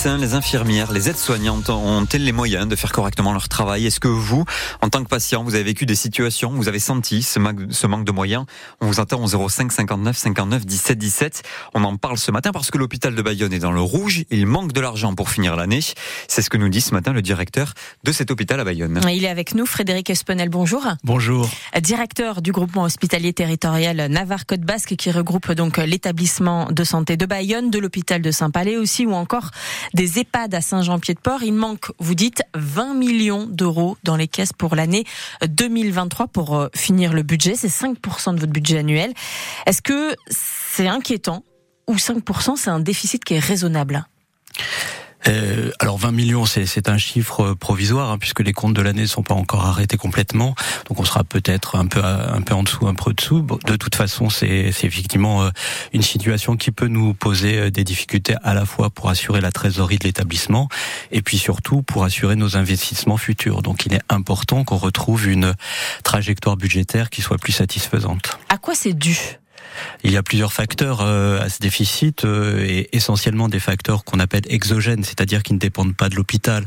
médecins, les infirmières, les aides-soignantes ont-elles les moyens de faire correctement leur travail? Est-ce que vous, en tant que patient, vous avez vécu des situations, vous avez senti ce, manque de moyens? On vous attend au 05 59 59 17 17. On en parle ce matin parce que l'hôpital de Bayonne est dans le rouge. Il manque de l'argent pour finir l'année. C'est ce que nous dit ce matin le directeur de cet hôpital à Bayonne. Il est avec nous, Frédéric Espenel. Bonjour. Bonjour. Directeur du groupement hospitalier territorial Navarre-Côte Basque qui regroupe donc l'établissement de santé de Bayonne, de l'hôpital de Saint-Palais aussi ou encore des EHPAD à Saint-Jean-Pied-de-Port. Il manque, vous dites, 20 millions d'euros dans les caisses pour l'année 2023 pour euh, finir le budget. C'est 5% de votre budget annuel. Est-ce que c'est inquiétant ou 5% c'est un déficit qui est raisonnable? Euh, alors 20 millions, c'est un chiffre provisoire hein, puisque les comptes de l'année ne sont pas encore arrêtés complètement. Donc on sera peut-être un peu un peu en dessous, un peu dessous. De toute façon, c'est effectivement euh, une situation qui peut nous poser euh, des difficultés à la fois pour assurer la trésorerie de l'établissement et puis surtout pour assurer nos investissements futurs. Donc il est important qu'on retrouve une trajectoire budgétaire qui soit plus satisfaisante. À quoi c'est dû? Il y a plusieurs facteurs euh, à ce déficit euh, et essentiellement des facteurs qu'on appelle exogènes, c'est-à-dire qui ne dépendent pas de l'hôpital.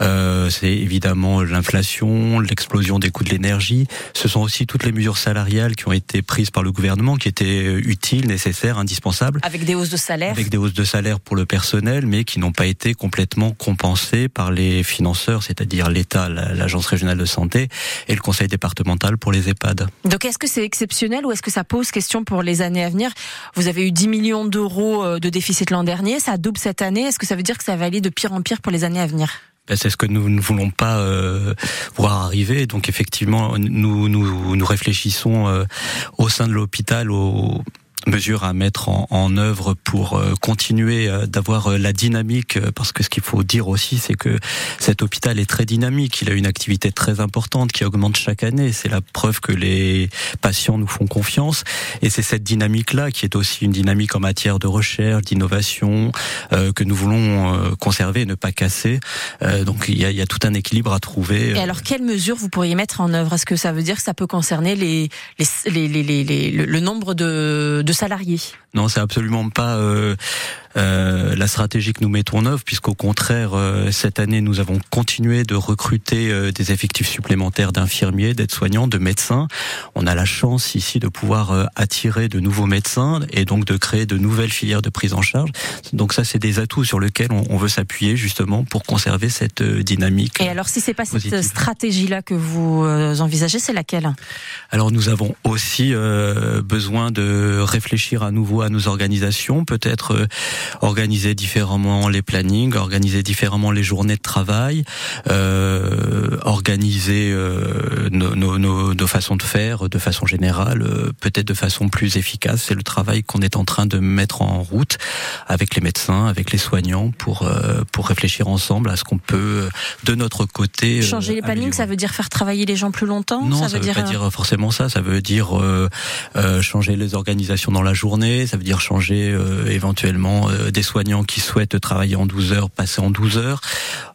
Euh, c'est évidemment l'inflation, l'explosion des coûts de l'énergie. Ce sont aussi toutes les mesures salariales qui ont été prises par le gouvernement, qui étaient utiles, nécessaires, indispensables. Avec des hausses de salaire. Avec des hausses de salaire pour le personnel, mais qui n'ont pas été complètement compensées par les financeurs, c'est-à-dire l'État, l'Agence régionale de santé et le Conseil départemental pour les EHPAD. Donc est-ce que c'est exceptionnel ou est-ce que ça pose question pour les années à venir. Vous avez eu 10 millions d'euros euh, de déficit l'an dernier, ça double cette année. Est-ce que ça veut dire que ça va aller de pire en pire pour les années à venir? Ben, c'est ce que nous ne voulons pas euh, voir arriver. Donc effectivement, nous nous, réfléchissons euh, au sein de l'hôpital au mesures à mettre en, en œuvre pour euh, continuer euh, d'avoir euh, la dynamique parce que ce qu'il faut dire aussi c'est que cet hôpital est très dynamique, il a une activité très importante qui augmente chaque année, c'est la preuve que les patients nous font confiance et c'est cette dynamique là qui est aussi une dynamique en matière de recherche, d'innovation que nous voulons conserver et ne pas casser. donc il y a, y a tout un équilibre à trouver. Et alors quelles mesures vous pourriez mettre en œuvre? Est-ce que ça veut dire que ça peut concerner les, les, les, les le nombre de salariés. Non, c'est absolument pas euh, euh, la stratégie que nous mettons en œuvre, puisqu'au contraire, euh, cette année, nous avons continué de recruter euh, des effectifs supplémentaires d'infirmiers, d'aides-soignants, de médecins. On a la chance ici de pouvoir attirer de nouveaux médecins et donc de créer de nouvelles filières de prise en charge. Donc ça, c'est des atouts sur lesquels on, veut s'appuyer justement pour conserver cette dynamique. Et alors, si c'est pas cette stratégie-là que vous envisagez, c'est laquelle? Alors, nous avons aussi besoin de réfléchir à nouveau à nos organisations, peut-être organiser différemment les plannings, organiser différemment les journées de travail, euh, organiser euh, nos, nos, nos, façons de faire de façon générale, euh, peut-être de façon plus efficace. C'est le travail qu'on est en train de mettre en route avec les médecins, avec les soignants pour euh, pour réfléchir ensemble à ce qu'on peut de notre côté changer les plannings. Ça veut dire faire travailler les gens plus longtemps. Non, ça, veut, dire... pas dire forcément ça. Ça veut dire changer les organisations dans la journée. Ça veut dire changer éventuellement euh, des soignants qui souhaitent travailler en 12 heures, passer en 12 heures,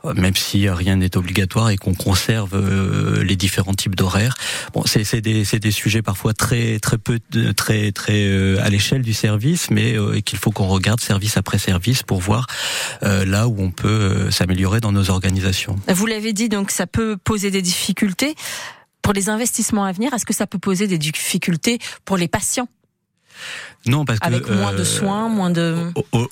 euh, même si rien n'est obligatoire et qu'on conserve euh, les différents types d'horaires. Bon, c'est des, des sujets parfois très très peu très très à l'échelle du service, mais qu'il faut qu'on regarde service après service pour voir là où on peut s'améliorer dans nos organisations. Vous l'avez dit, donc ça peut poser des difficultés. Pour les investissements à venir, est-ce que ça peut poser des difficultés pour les patients? Non, parce que avec moins de euh, soins, moins de.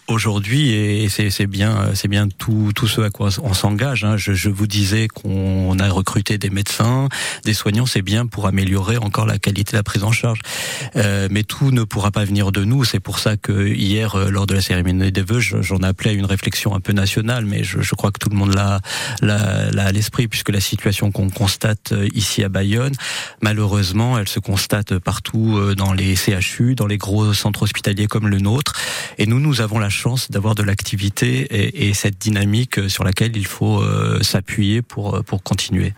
Aujourd'hui, et c'est bien, c'est bien tout, tout ce à quoi on s'engage. Hein. Je, je, vous disais qu'on a recruté des médecins, des soignants, c'est bien pour améliorer encore la qualité de la prise en charge. Euh, mais tout ne pourra pas venir de nous. C'est pour ça que hier, euh, lors de la cérémonie des vœux, j'en appelais à une réflexion un peu nationale, mais je, je crois que tout le monde l'a, l'a, à l'esprit, puisque la situation qu'on constate euh, ici à Bayonne, malheureusement, elle se constate partout dans les CHU, dans les gros centres hospitaliers comme le nôtre. Et nous, nous avons la chance d'avoir de l'activité et, cette dynamique sur laquelle il faut euh, s'appuyer pour, euh, pour continuer.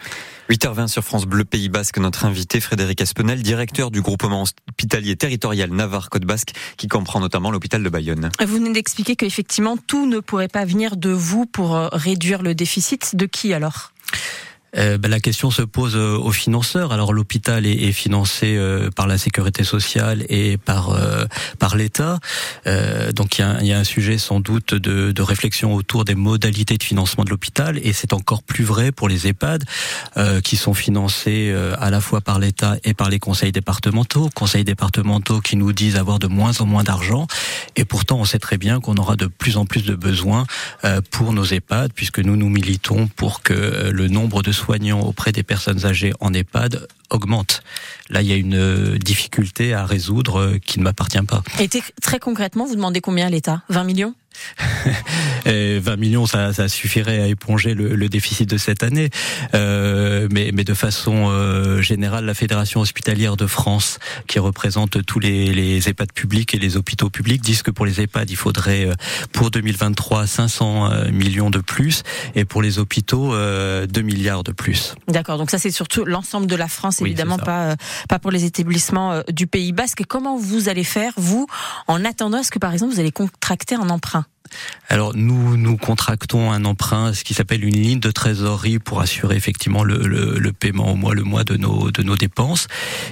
8h20 sur France Bleu Pays Basque, notre invité Frédéric Aspenel, directeur du groupement hospitalier territorial Navarre-Côte Basque, qui comprend notamment l'hôpital de Bayonne. Vous venez d'expliquer qu'effectivement tout ne pourrait pas venir de vous pour euh, réduire le déficit. De qui alors? Ben, La question se pose aux financeurs. Alors l'hôpital est, financé par la sécurité sociale et par par l'État. donc il y a, y a, un sujet sans doute de, de, réflexion autour des modalités de financement de l'hôpital et c'est encore plus vrai pour les EHPAD qui sont financés à la fois par l'État et par les conseils départementaux. Conseils départementaux qui nous disent avoir de moins en moins d'argent et pourtant on sait très bien qu'on aura de plus en plus de besoins pour nos EHPAD puisque nous nous militons pour que le nombre de soignants auprès des personnes âgées en EHPAD augmente. Là, il y a une difficulté à résoudre qui ne m'appartient pas. Et très concrètement, vous demandez combien à l'État? 20 millions? 20 millions, ça, ça, suffirait à éponger le, le déficit de cette année. Euh, mais, mais, de façon euh, générale, la Fédération hospitalière de France, qui représente tous les, les, EHPAD publics et les hôpitaux publics, disent que pour les EHPAD, il faudrait euh, pour 2023 500 euh, millions de plus, et pour les hôpitaux 2 milliards de plus. D'accord. Donc ça, c'est surtout l'ensemble de la France, évidemment, pas pas pour les établissements du Pays Basque. Comment vous allez faire, vous, en attendant, est-ce que par exemple vous allez contracter un emprunt? Alors nous nous contractons un emprunt, ce qui s'appelle une ligne de trésorerie pour assurer effectivement le, le, paiement au mois le mois de nos de nos dépenses.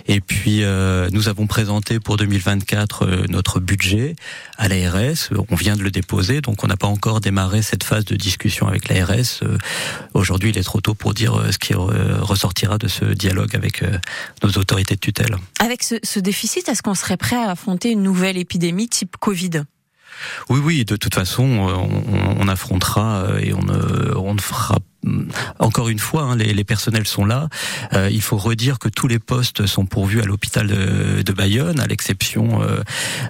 Et puis euh, nous avons présenté pour 2024 euh, notre budget à l'ARS. On vient de le déposer, donc on n'a pas encore démarré cette phase de discussion avec l'ARS. Euh, aujourd'hui, il est trop tôt pour dire ce qui ressortira de ce dialogue avec nos autorités de tutelle. Avec ce, ce déficit, est-ce qu'on serait prêt à affronter une nouvelle épidémie type Covid? Oui, oui, de toute façon, on, on affrontera et on ne, on ne fera encore une fois, hein, les, les, personnels sont là. Euh, il faut redire que tous les postes sont pourvus à l'hôpital de, de, Bayonne, à l'exception euh,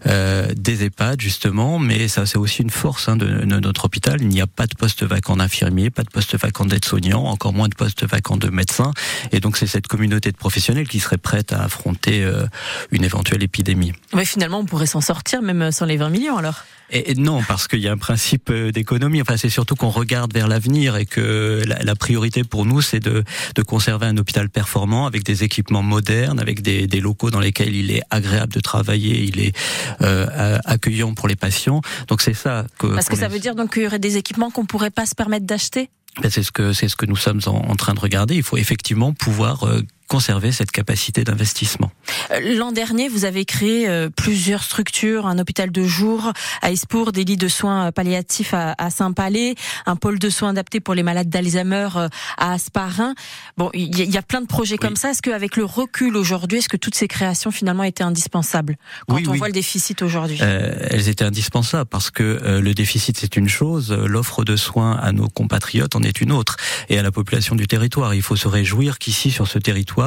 euh, des EHPAD justement. Mais ça, c'est aussi une force hein, de, de, notre hôpital. Il n'y a pas de poste vacant d'infirmiers, pas de poste vacant d'aide-soignants, encore moins de postes vacants de médecins. Et donc, c'est cette communauté de professionnels qui serait prête à affronter euh, une éventuelle épidémie. Mais finalement, on pourrait s'en sortir même sans les 20 millions alors. Et, non, parce qu'il y a un principe d'économie. Enfin, c'est surtout qu'on regarde vers l'avenir et que la, priorité pour nous, c'est de, de, conserver un hôpital performant avec des équipements modernes, avec des, des, locaux dans lesquels il est agréable de travailler, il est euh, accueillant pour les patients. Donc c'est ça que. Parce que ça veut dire donc qu'il y aurait des équipements qu'on pourrait pas se permettre d'acheter? Ben, c'est ce que c'est ce que nous sommes en, en, train de regarder. Il faut effectivement pouvoir euh, conserver cette capacité d'investissement. Euh, l'an dernier, vous avez créé euh, plusieurs structures, un hôpital de jour à Espour, des lits de soins palliatifs à, Saint-Palais, un pôle de soins adapté pour les malades d'Alzheimer euh, à Asparin. Bon, il y, a plein de projets comme ça. Est-ce qu'avec le recul aujourd'hui, est-ce que toutes ces créations finalement étaient indispensables quand on voit le déficit aujourd'hui? Elles étaient indispensables parce que le déficit c'est une chose, l'offre de soins à nos compatriotes en est une autre et à la population du territoire. Il faut se réjouir qu'ici sur ce territoire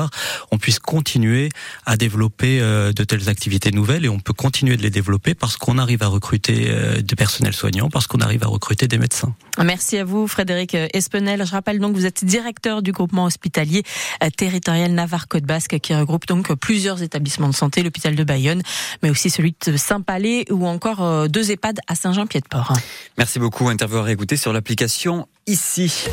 on puisse continuer à développer euh, de telles activités nouvelles et on peut continuer de les développer parce qu'on arrive à recruter euh, du personnel soignant, parce qu'on arrive à recruter des médecins. Merci à vous, Frédéric Espenel. Je rappelle donc que vous êtes directeur du groupement hospitalier euh, territorial Navarre-Côte Basque qui regroupe donc plusieurs établissements de santé, l'hôpital de Bayonne, mais aussi celui de Saint-Palais ou encore deux EHPAD à Saint-Jean-Pied-de-Port. Merci beaucoup. Interview à réécouter sur l'application ici.